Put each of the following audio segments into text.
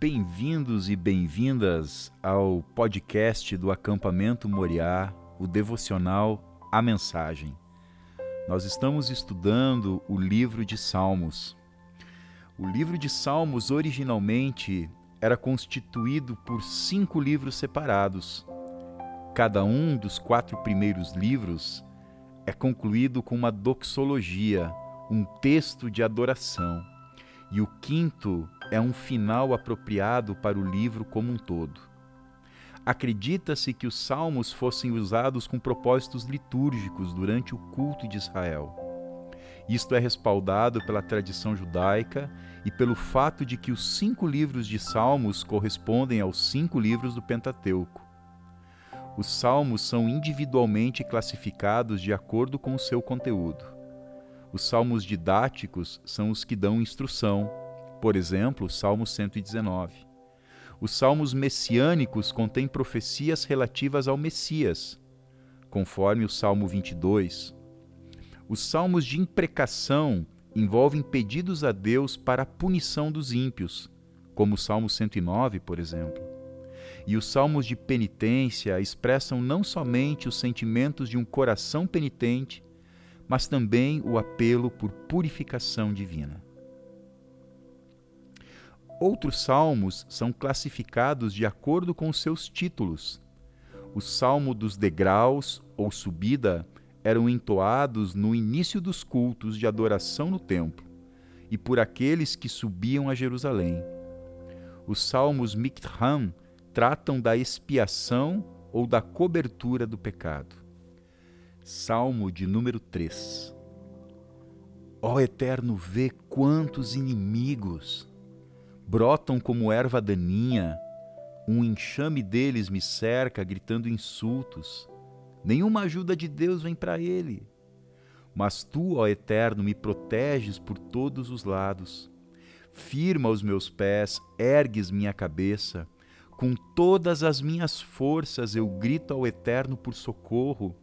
Bem-vindos e bem-vindas ao podcast do Acampamento Moriá, o devocional A Mensagem. Nós estamos estudando o livro de Salmos. O livro de Salmos originalmente era constituído por cinco livros separados. Cada um dos quatro primeiros livros é concluído com uma doxologia, um texto de adoração. E o quinto é um final apropriado para o livro como um todo. Acredita-se que os salmos fossem usados com propósitos litúrgicos durante o culto de Israel. Isto é respaldado pela tradição judaica e pelo fato de que os cinco livros de Salmos correspondem aos cinco livros do Pentateuco. Os salmos são individualmente classificados de acordo com o seu conteúdo. Os salmos didáticos são os que dão instrução, por exemplo, o Salmo 119. Os salmos messiânicos contêm profecias relativas ao Messias, conforme o Salmo 22. Os salmos de imprecação envolvem pedidos a Deus para a punição dos ímpios, como o Salmo 109, por exemplo. E os salmos de penitência expressam não somente os sentimentos de um coração penitente, mas também o apelo por purificação divina. Outros salmos são classificados de acordo com seus títulos. O salmo dos degraus ou subida eram entoados no início dos cultos de adoração no templo e por aqueles que subiam a Jerusalém. Os salmos Miktram tratam da expiação ou da cobertura do pecado. Salmo de número 3. Ó Eterno, vê quantos inimigos brotam como erva daninha, um enxame deles me cerca, gritando insultos. Nenhuma ajuda de Deus vem para ele. Mas tu, ó Eterno, me proteges por todos os lados. Firma os meus pés, ergues minha cabeça. Com todas as minhas forças eu grito ao Eterno por socorro,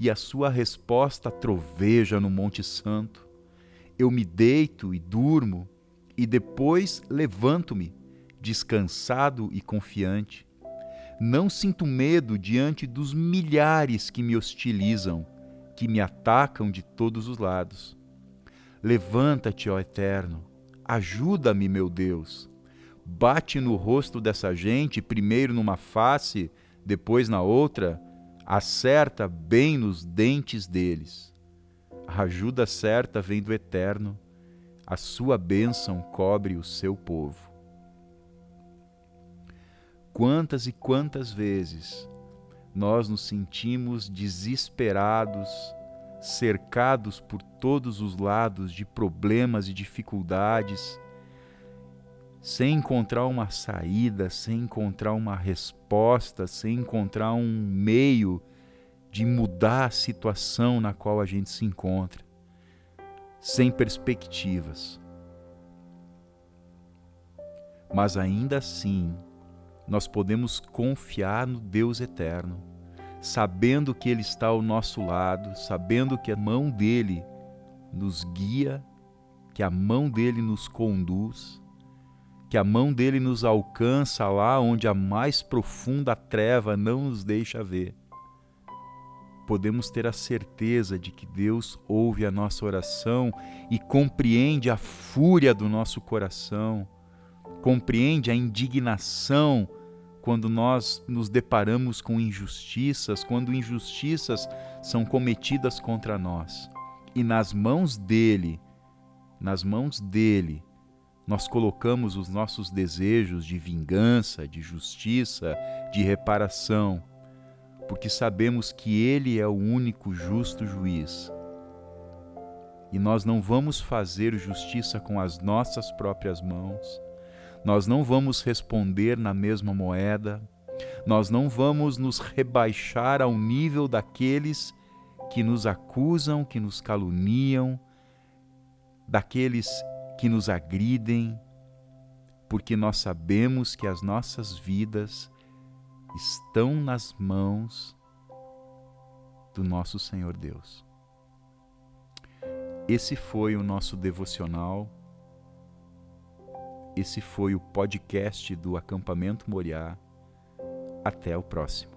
e a sua resposta troveja no Monte Santo. Eu me deito e durmo, e depois levanto-me, descansado e confiante. Não sinto medo diante dos milhares que me hostilizam, que me atacam de todos os lados. Levanta-te, ó Eterno, ajuda-me, meu Deus. Bate no rosto dessa gente, primeiro numa face, depois na outra, acerta bem nos dentes deles. A ajuda certa vem do Eterno a sua bênção cobre o seu povo. Quantas e quantas vezes nós nos sentimos desesperados, cercados por todos os lados de problemas e dificuldades, sem encontrar uma saída, sem encontrar uma resposta, sem encontrar um meio de mudar a situação na qual a gente se encontra sem perspectivas. Mas ainda assim, nós podemos confiar no Deus eterno, sabendo que Ele está ao nosso lado, sabendo que a mão dele nos guia, que a mão dele nos conduz, que a mão dele nos alcança lá onde a mais profunda treva não nos deixa ver podemos ter a certeza de que Deus ouve a nossa oração e compreende a fúria do nosso coração, compreende a indignação quando nós nos deparamos com injustiças, quando injustiças são cometidas contra nós. E nas mãos dele, nas mãos dele, nós colocamos os nossos desejos de vingança, de justiça, de reparação porque sabemos que Ele é o único justo juiz. E nós não vamos fazer justiça com as nossas próprias mãos, nós não vamos responder na mesma moeda, nós não vamos nos rebaixar ao nível daqueles que nos acusam, que nos caluniam, daqueles que nos agridem, porque nós sabemos que as nossas vidas estão nas mãos do nosso Senhor Deus. Esse foi o nosso devocional Esse foi o podcast do Acampamento Moriá. Até o próximo.